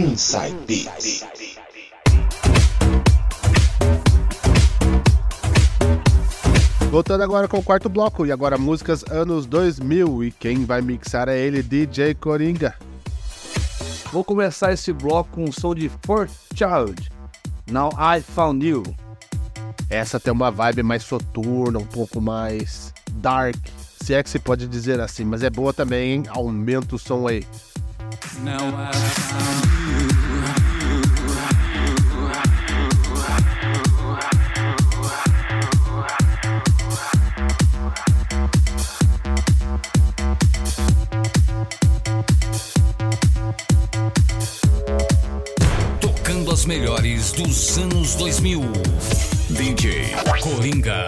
Inside Beats. Voltando agora com o quarto bloco, e agora músicas anos 2000, e quem vai mixar é ele, DJ Coringa. Vou começar esse bloco com um som de Fourth Child, Now I Found You. Essa tem uma vibe mais soturna, um pouco mais dark, se é que se pode dizer assim, mas é boa também, hein? Aumenta o som aí. Now I found you. 2000. DJ Coringa.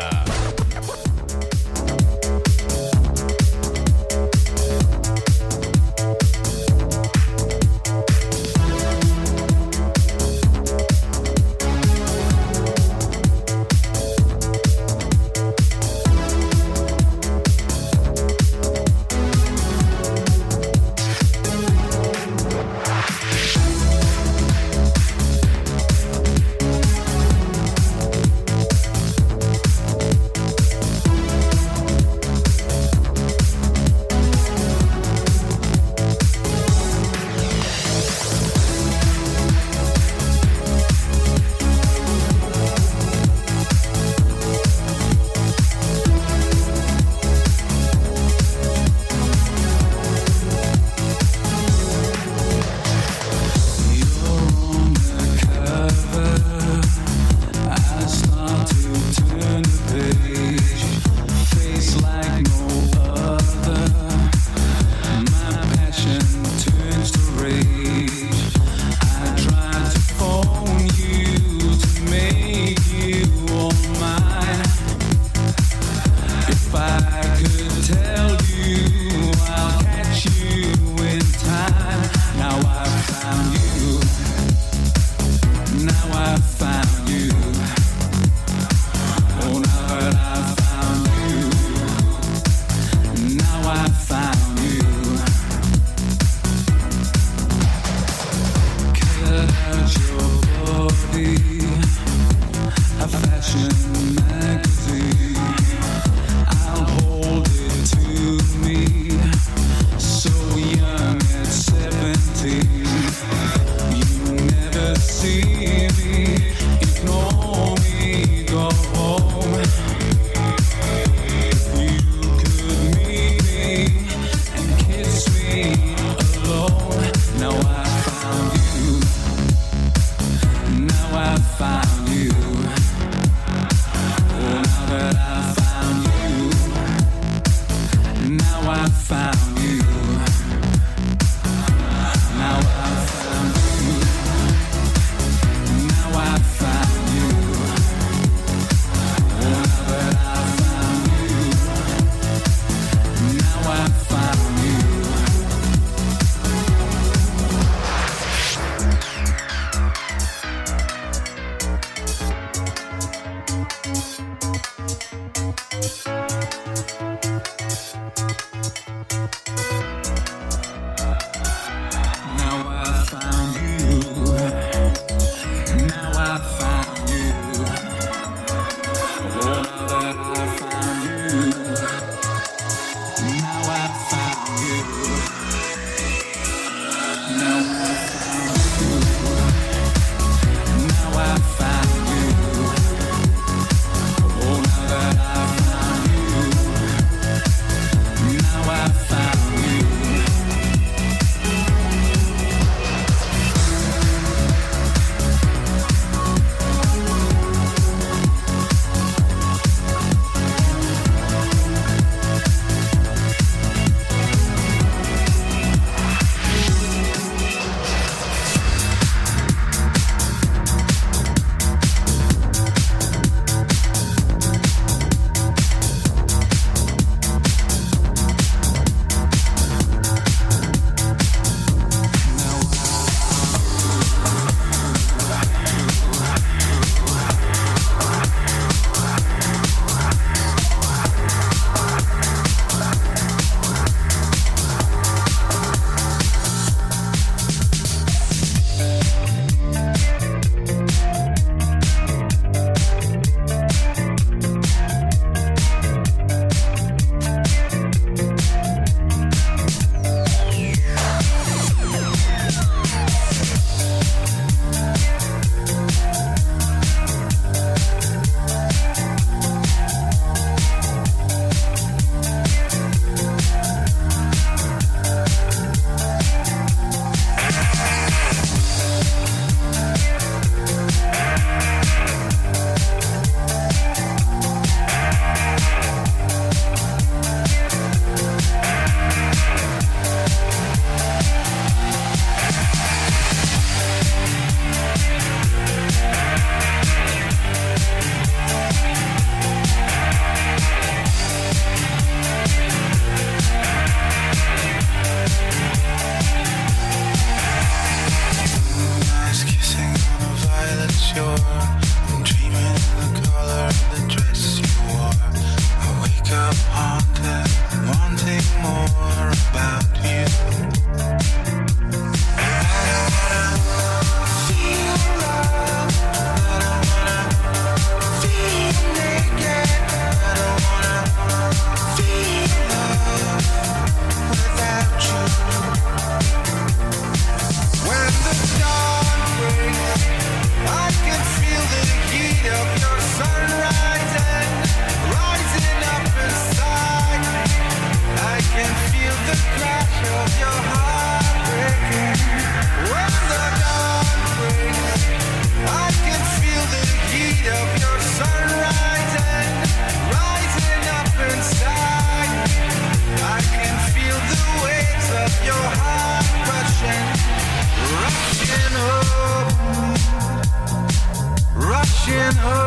Russian hope,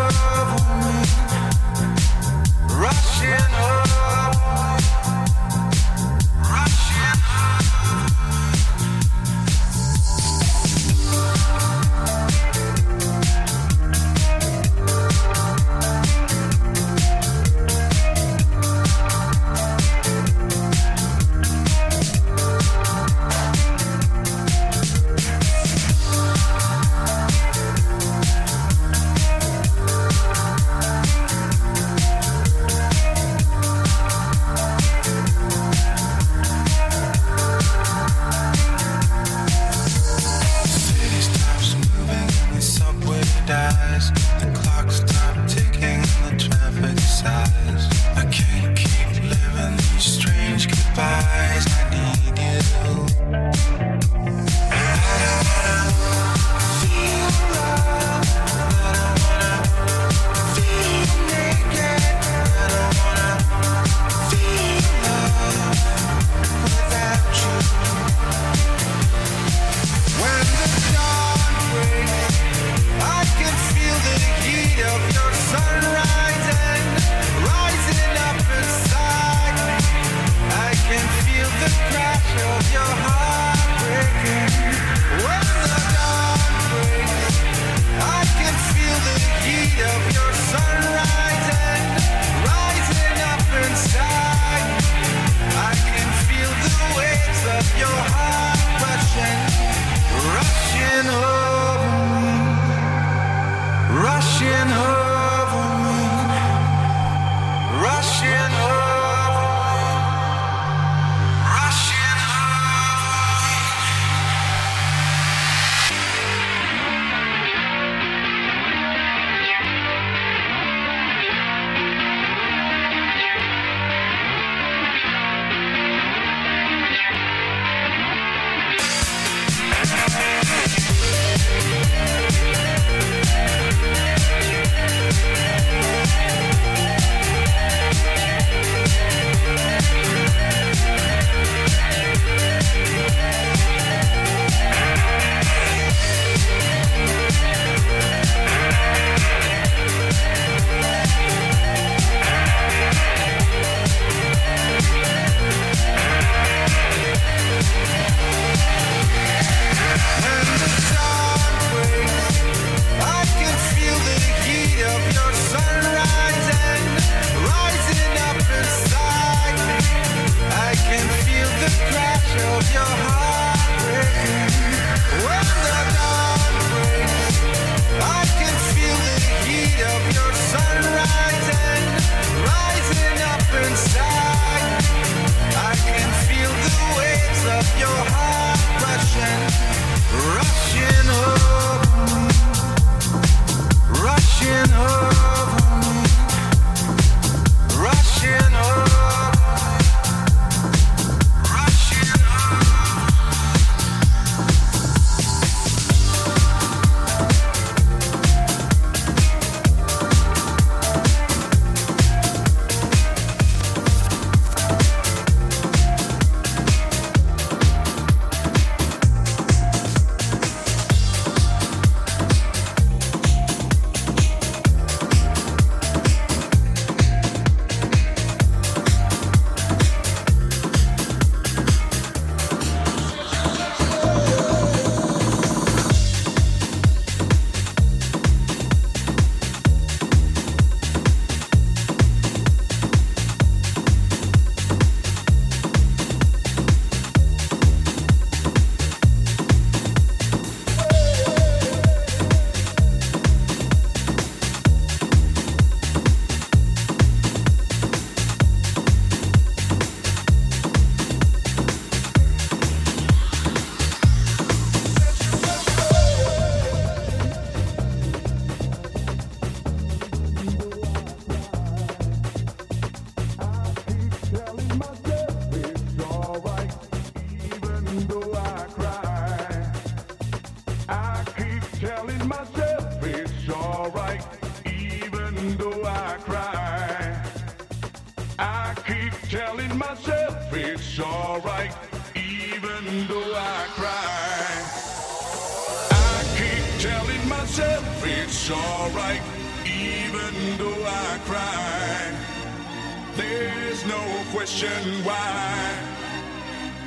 no question why.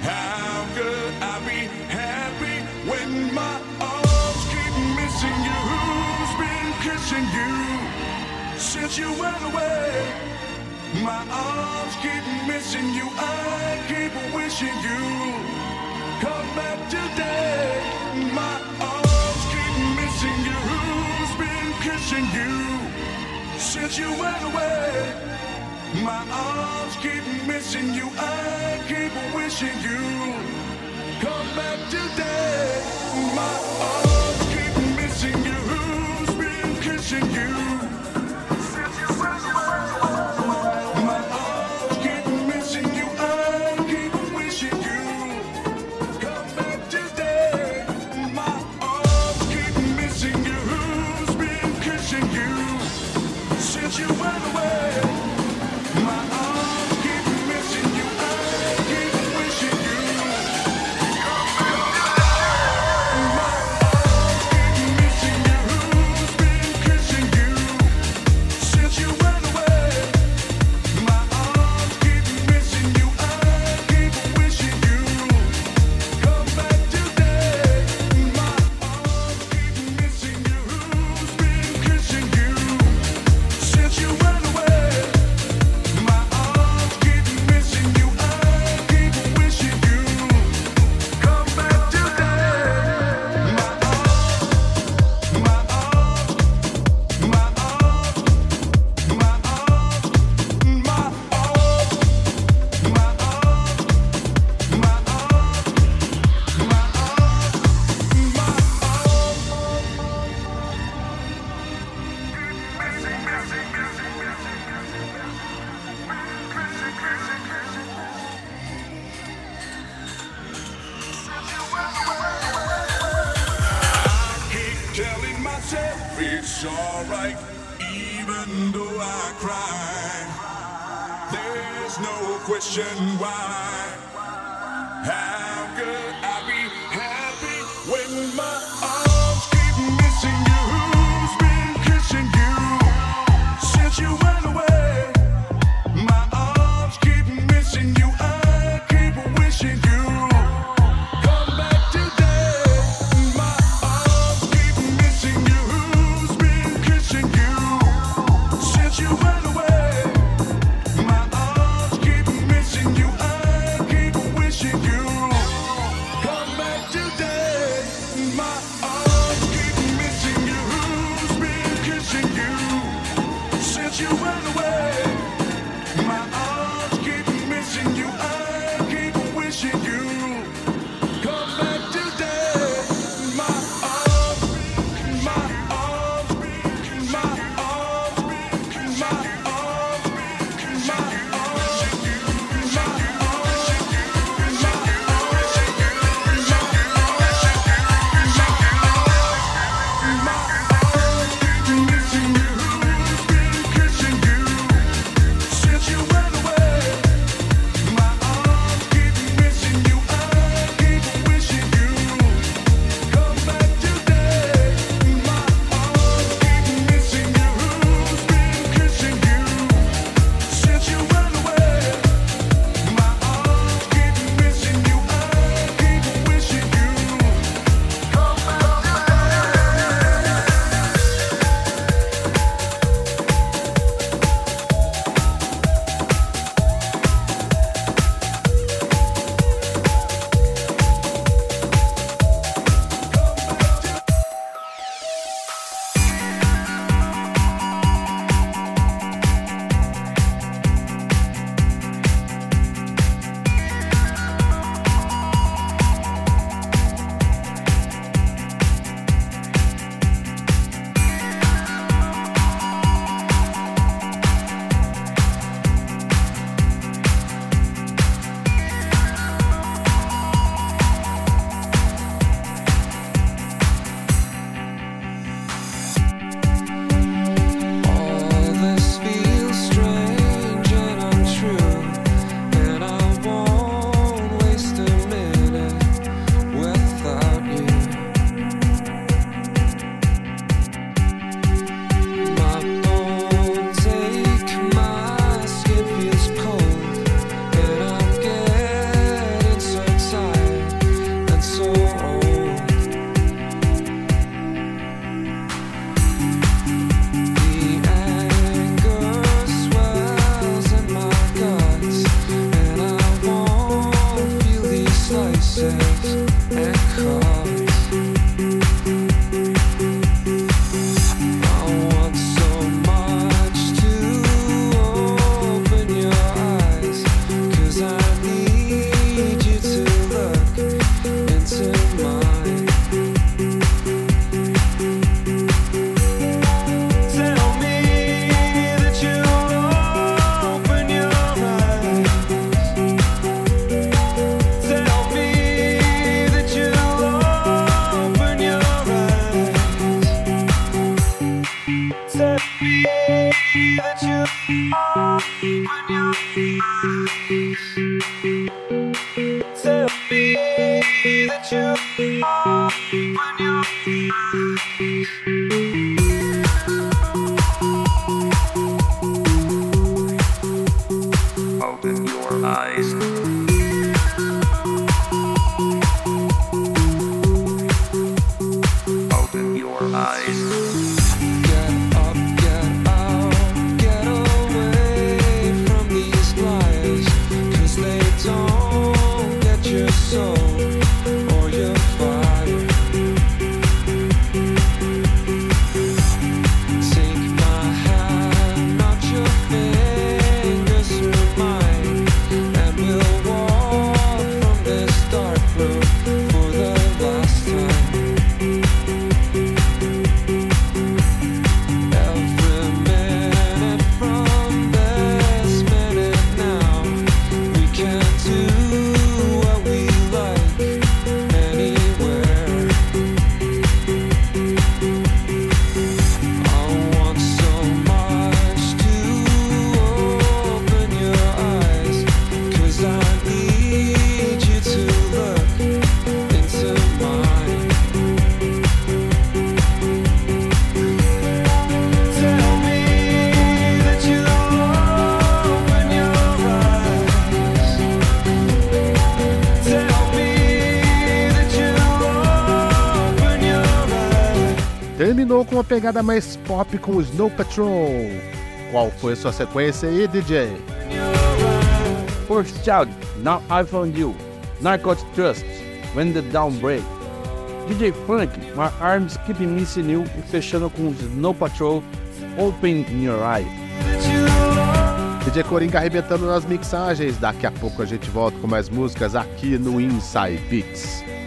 How could I be happy when my arms keep missing you? Who's been kissing you since you went away? My arms keep missing you. I keep wishing you come back today. My arms keep missing you. Who's been kissing you since you went away? My arms keep missing you, I keep wishing you come back today. Imagine our eyes. Pegada mais pop com o Snow Patrol. Qual foi a sua sequência aí, DJ? First Child, Now I Found You, Narcotic Trust, When the Down Break, DJ Funk, My Arms Keep Missing You e fechando com Snow Patrol, Open Your Eye. DJ Coringa arrebentando nas mixagens. Daqui a pouco a gente volta com mais músicas aqui no Inside Beats.